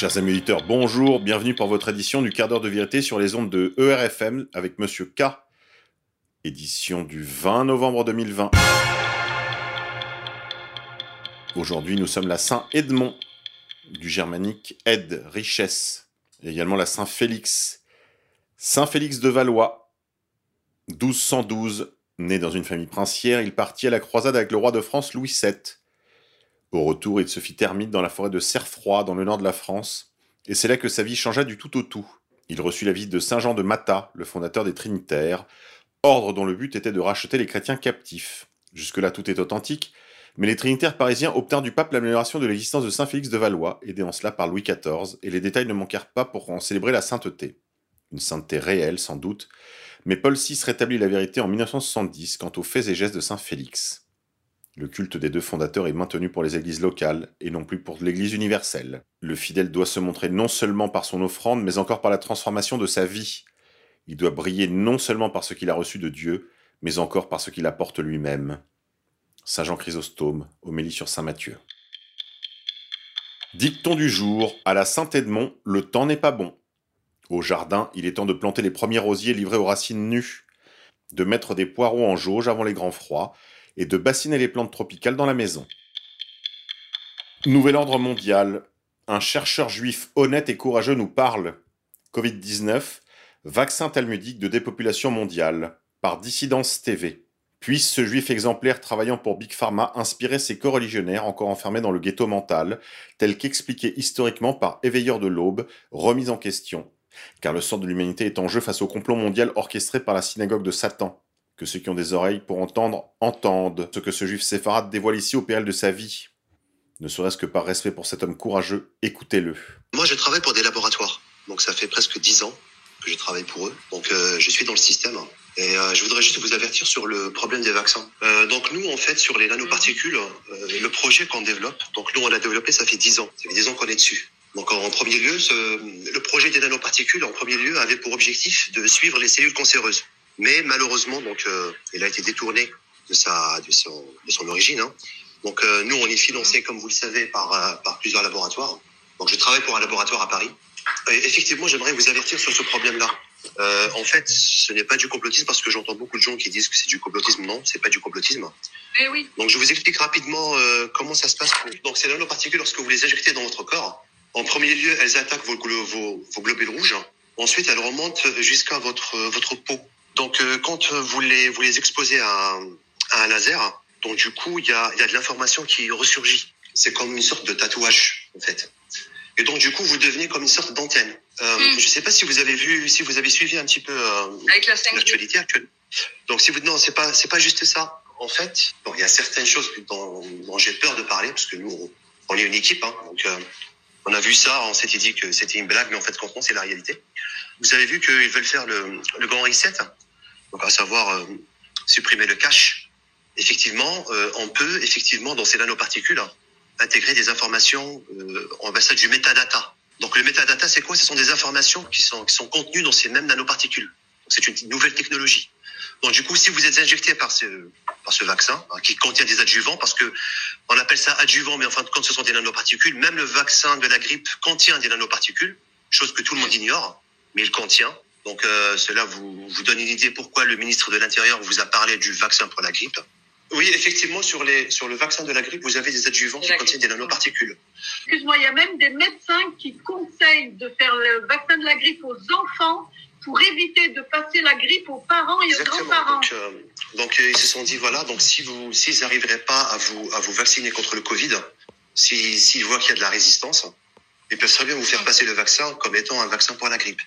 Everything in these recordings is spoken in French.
Chers amis auditeurs, bonjour, bienvenue pour votre édition du quart d'heure de vérité sur les ondes de ERFM avec Monsieur K. Édition du 20 novembre 2020. Aujourd'hui, nous sommes la Saint-Edmond, du germanique Ed, richesse, également la Saint-Félix. Saint-Félix de Valois, 1212, né dans une famille princière, il partit à la croisade avec le roi de France Louis VII. Au retour, il se fit termite dans la forêt de Cerfroy, dans le nord de la France, et c'est là que sa vie changea du tout au tout. Il reçut la visite de Saint Jean de Mata, le fondateur des Trinitaires, ordre dont le but était de racheter les chrétiens captifs. Jusque-là, tout est authentique, mais les Trinitaires parisiens obtinrent du pape l'amélioration de l'existence de Saint Félix de Valois, aidé en cela par Louis XIV, et les détails ne manquèrent pas pour en célébrer la sainteté. Une sainteté réelle, sans doute, mais Paul VI rétablit la vérité en 1970 quant aux faits et gestes de Saint Félix. Le culte des deux fondateurs est maintenu pour les églises locales et non plus pour l'église universelle. Le fidèle doit se montrer non seulement par son offrande, mais encore par la transformation de sa vie. Il doit briller non seulement par ce qu'il a reçu de Dieu, mais encore par ce qu'il apporte lui-même. Saint Jean Chrysostome, homélie sur Saint Matthieu. Dicton du jour, à la Saint-Edmond, le temps n'est pas bon. Au jardin, il est temps de planter les premiers rosiers livrés aux racines nues, de mettre des poireaux en jauge avant les grands froids, et de bassiner les plantes tropicales dans la maison. Nouvel ordre mondial. Un chercheur juif honnête et courageux nous parle. Covid-19, vaccin talmudique de dépopulation mondiale, par Dissidence TV. Puisse ce juif exemplaire travaillant pour Big Pharma inspirer ses co-religionnaires encore enfermés dans le ghetto mental, tel qu'expliqué historiquement par Éveilleur de l'Aube, remis en question. Car le sort de l'humanité est en jeu face au complot mondial orchestré par la synagogue de Satan que ceux qui ont des oreilles pour entendre entendent ce que ce juif séfarade dévoile ici au péril de sa vie. Ne serait-ce que par respect pour cet homme courageux, écoutez-le. Moi, je travaille pour des laboratoires. Donc, ça fait presque dix ans que je travaille pour eux. Donc, euh, je suis dans le système. Et euh, je voudrais juste vous avertir sur le problème des vaccins. Euh, donc, nous, en fait, sur les nanoparticules, le projet qu'on développe, donc nous, on l'a développé, ça fait dix ans. Ça fait dix ans qu'on est dessus. Donc, en premier lieu, le projet des nanoparticules, en premier lieu, avait pour objectif de suivre les cellules cancéreuses. Mais malheureusement, donc, euh, il a été détourné de sa, de son, de son origine. Hein. Donc, euh, nous, on est financé, comme vous le savez, par, euh, par plusieurs laboratoires. Donc, je travaille pour un laboratoire à Paris. Et effectivement, j'aimerais vous avertir sur ce problème-là. Euh, en fait, ce n'est pas du complotisme parce que j'entends beaucoup de gens qui disent que c'est du complotisme. Non, c'est pas du complotisme. Eh oui. Donc, je vous explique rapidement comment ça se passe. Donc, ces nanoparticules, lorsque vous les injectez dans votre corps, en premier lieu, elles attaquent vos, vos, vos globules rouges. Ensuite, elles remontent jusqu'à votre, votre peau. Donc euh, quand vous les, vous les exposez à, à un laser, donc du coup, il y a, y a de l'information qui ressurgit. C'est comme une sorte de tatouage, en fait. Et donc du coup, vous devenez comme une sorte d'antenne. Euh, Mm. Je ne sais pas si vous avez vu, si vous avez suivi un petit peu euh, Avec la 5G. l'actualité actuelle. Donc si vous non, c'est pas c'est pas juste ça. En fait, bon, il y a certaines choses dont, dont j'ai peur de parler parce que nous, on, on est une équipe, hein, donc euh, on a vu ça, on s'était dit que c'était une blague, mais en fait, quand on c'est la réalité. Vous avez vu qu'ils veulent faire le, grand reset, donc à savoir euh, supprimer le cache. Effectivement, euh, on peut effectivement dans ces nanoparticules intégrer des informations, euh, on va ça du metadata. Donc le metadata, c'est quoi? Ce sont des informations qui sont, qui sont contenues dans ces mêmes nanoparticules. C'est une nouvelle technologie. Donc du coup, si vous êtes injecté par ce, par ce vaccin, hein, qui contient des adjuvants, parce que on appelle ça adjuvant, mais en fin de compte, ce sont des nanoparticules. Même le vaccin de la grippe contient des nanoparticules, chose que tout le monde ignore, mais il contient. Donc euh, cela vous, vous donne une idée pourquoi le ministre de l'Intérieur vous a parlé du vaccin pour la grippe. Oui, effectivement, sur, les, sur le vaccin de la grippe, vous avez des adjuvants qui contiennent des nanoparticules. Excuse-moi, il y a même des médecins qui conseillent de faire le vaccin de la grippe aux enfants pour éviter de passer la grippe aux parents et aux grands-parents. Donc, euh, donc euh, ils se sont dit voilà, donc si vous s'ils n'arriveraient pas à vous à vous vacciner contre le Covid, si s'ils voient qu'il y a de la résistance, ils peuvent très bien vous faire passer le vaccin comme étant un vaccin pour la grippe.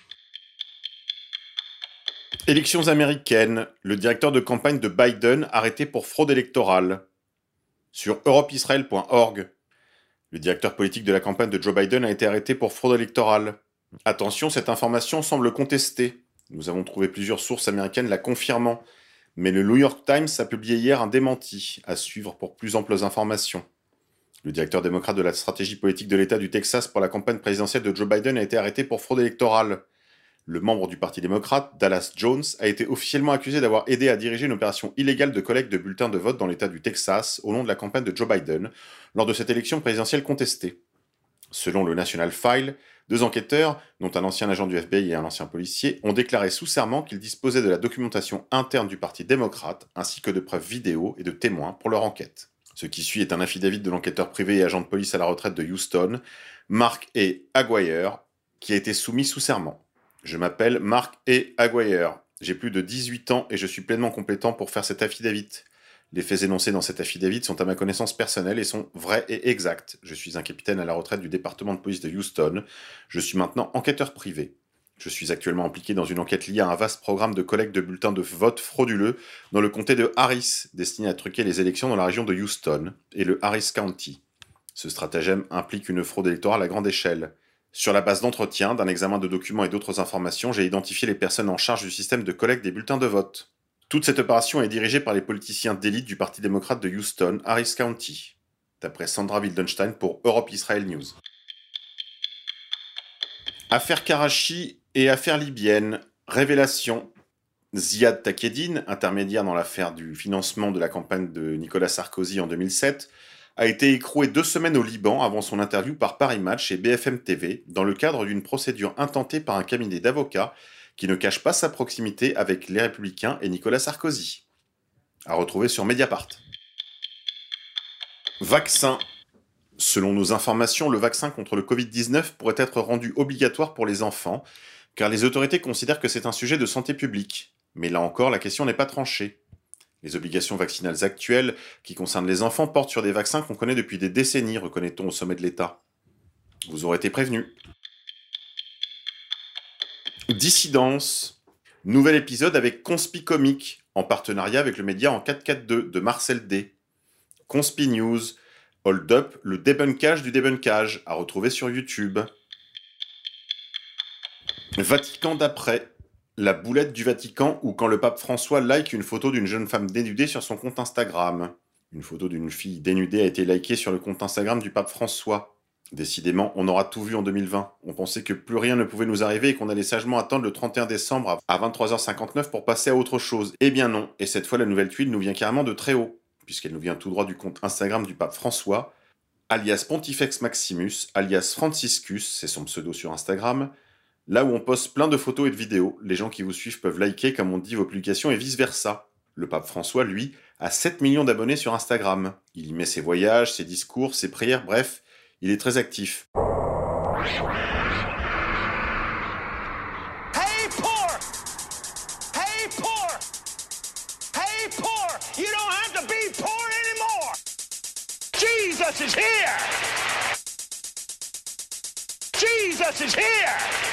Élections américaines. Le directeur de campagne de Biden arrêté pour fraude électorale. Sur europeisrael.org. Le directeur politique de la campagne de Joe Biden a été arrêté pour fraude électorale. Attention, cette information semble contestée. Nous avons trouvé plusieurs sources américaines la confirmant. Mais le New York Times a publié hier un démenti, à suivre pour plus amples informations. Le directeur démocrate de la stratégie politique de l'État du Texas pour la campagne présidentielle de Joe Biden a été arrêté pour fraude électorale. Le membre du Parti démocrate, Dallas Jones, a été officiellement accusé d'avoir aidé à diriger une opération illégale de collecte de bulletins de vote dans l'État du Texas au long de la campagne de Joe Biden, lors de cette élection présidentielle contestée. Selon le National File, deux enquêteurs, dont un ancien agent du FBI et un ancien policier, ont déclaré sous serment qu'ils disposaient de la documentation interne du Parti démocrate, ainsi que de preuves vidéo et de témoins pour leur enquête. Ce qui suit est un affidavit de l'enquêteur privé et agent de police à la retraite de Houston, Mark E. Aguirre, qui a été soumis sous serment. Je m'appelle Mark E. Aguirre. J'ai plus de 18 ans et je suis pleinement compétent pour faire cet affidavit. Les faits énoncés dans cet affidavit sont à ma connaissance personnelle et sont vrais et exacts. Je suis un capitaine à la retraite du département de police de Houston. Je suis maintenant enquêteur privé. Je suis actuellement impliqué dans une enquête liée à un vaste programme de collecte de bulletins de vote frauduleux dans le comté de Harris, destiné à truquer les élections dans la région de Houston et le Harris County. Ce stratagème implique une fraude électorale à grande échelle. Sur la base d'entretien, d'un examen de documents et d'autres informations, j'ai identifié les personnes en charge du système de collecte des bulletins de vote. Toute cette opération est dirigée par les politiciens d'élite du Parti démocrate de Houston, Harris County, d'après Sandra Wildenstein pour Europe Israel News. Affaire Karachi et affaire libyenne, révélation. Ziad Takedine, intermédiaire dans l'affaire du financement de la campagne de Nicolas Sarkozy en 2007, a été écroué deux semaines au Liban avant son interview par Paris Match et BFM TV dans le cadre d'une procédure intentée par un cabinet d'avocats qui ne cache pas sa proximité avec les Républicains et Nicolas Sarkozy. À retrouver sur Mediapart. Vaccin. Selon nos informations, le vaccin contre le Covid-19 pourrait être rendu obligatoire pour les enfants, car les autorités considèrent que c'est un sujet de santé publique. Mais là encore, la question n'est pas tranchée. Les obligations vaccinales actuelles qui concernent les enfants portent sur des vaccins qu'on connaît depuis des décennies, reconnaît-on au sommet de l'État. Vous aurez été prévenus. Dissidence. Nouvel épisode avec Conspi Comics, en partenariat avec le média en 442 de Marcel D. Conspi News. Hold Up, le débunkage du débunkage, à retrouver sur YouTube. Vatican d'après. La boulette du Vatican ou quand le pape François like une photo d'une jeune femme dénudée sur son compte Instagram. Une photo d'une fille dénudée a été likée sur le compte Instagram du pape François. Décidément, on aura tout vu en 2020. On pensait que plus rien ne pouvait nous arriver et qu'on allait sagement attendre le 31 décembre à 23h59 pour passer à autre chose. Eh bien non, et cette fois la nouvelle tuile nous vient carrément de très haut, puisqu'elle nous vient tout droit du compte Instagram du pape François, alias Pontifex Maximus, alias Franciscus, c'est son pseudo sur Instagram, Là où on poste plein de photos et de vidéos, les gens qui vous suivent peuvent liker comme on dit vos publications et vice-versa. Le pape François, lui, a 7 millions d'abonnés sur Instagram. Il y met ses voyages, ses discours, ses prières, bref, il est très actif. Jesus is here! Jesus is here!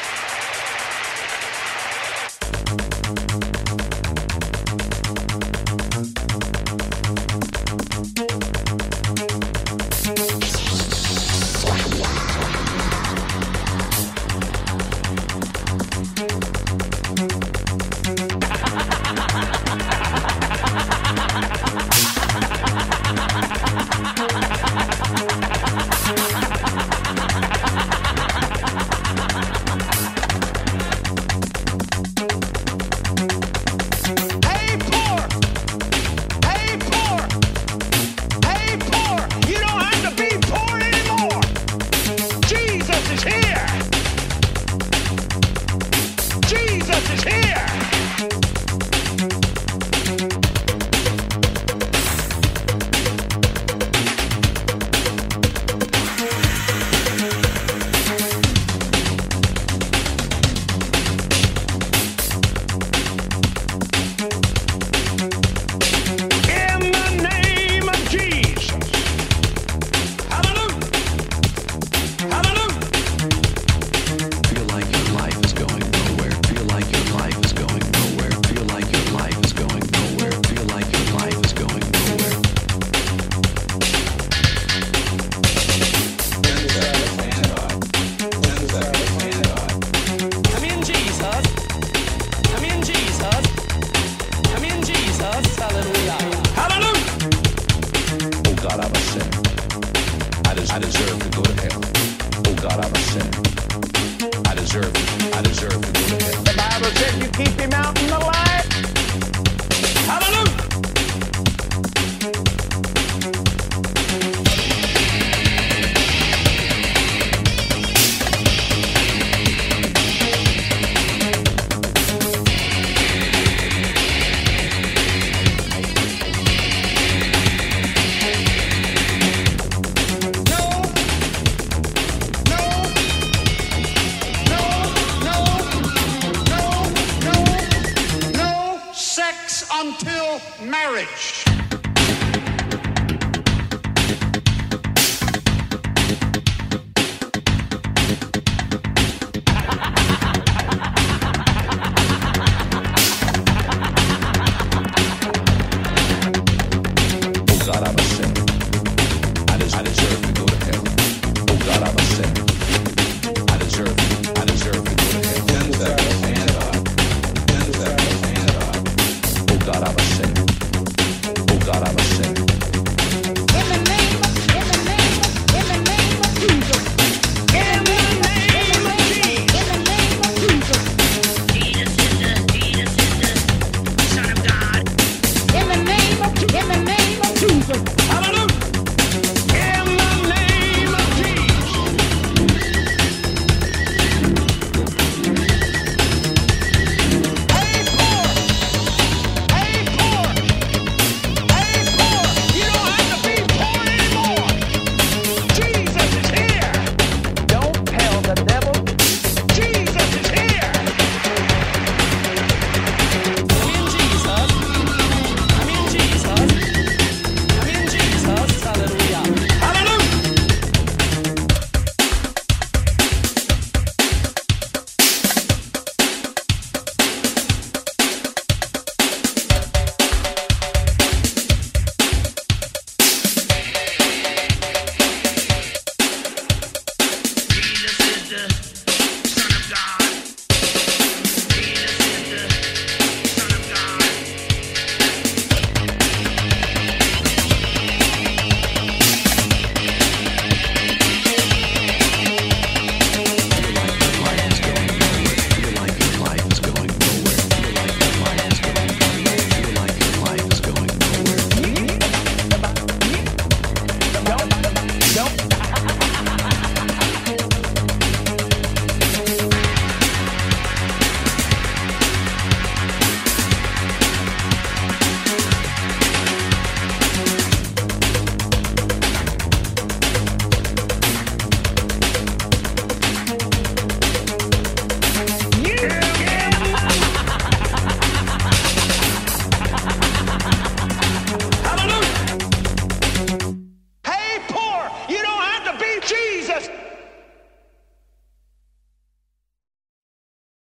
I deserve it. I deserve it. I deserve it.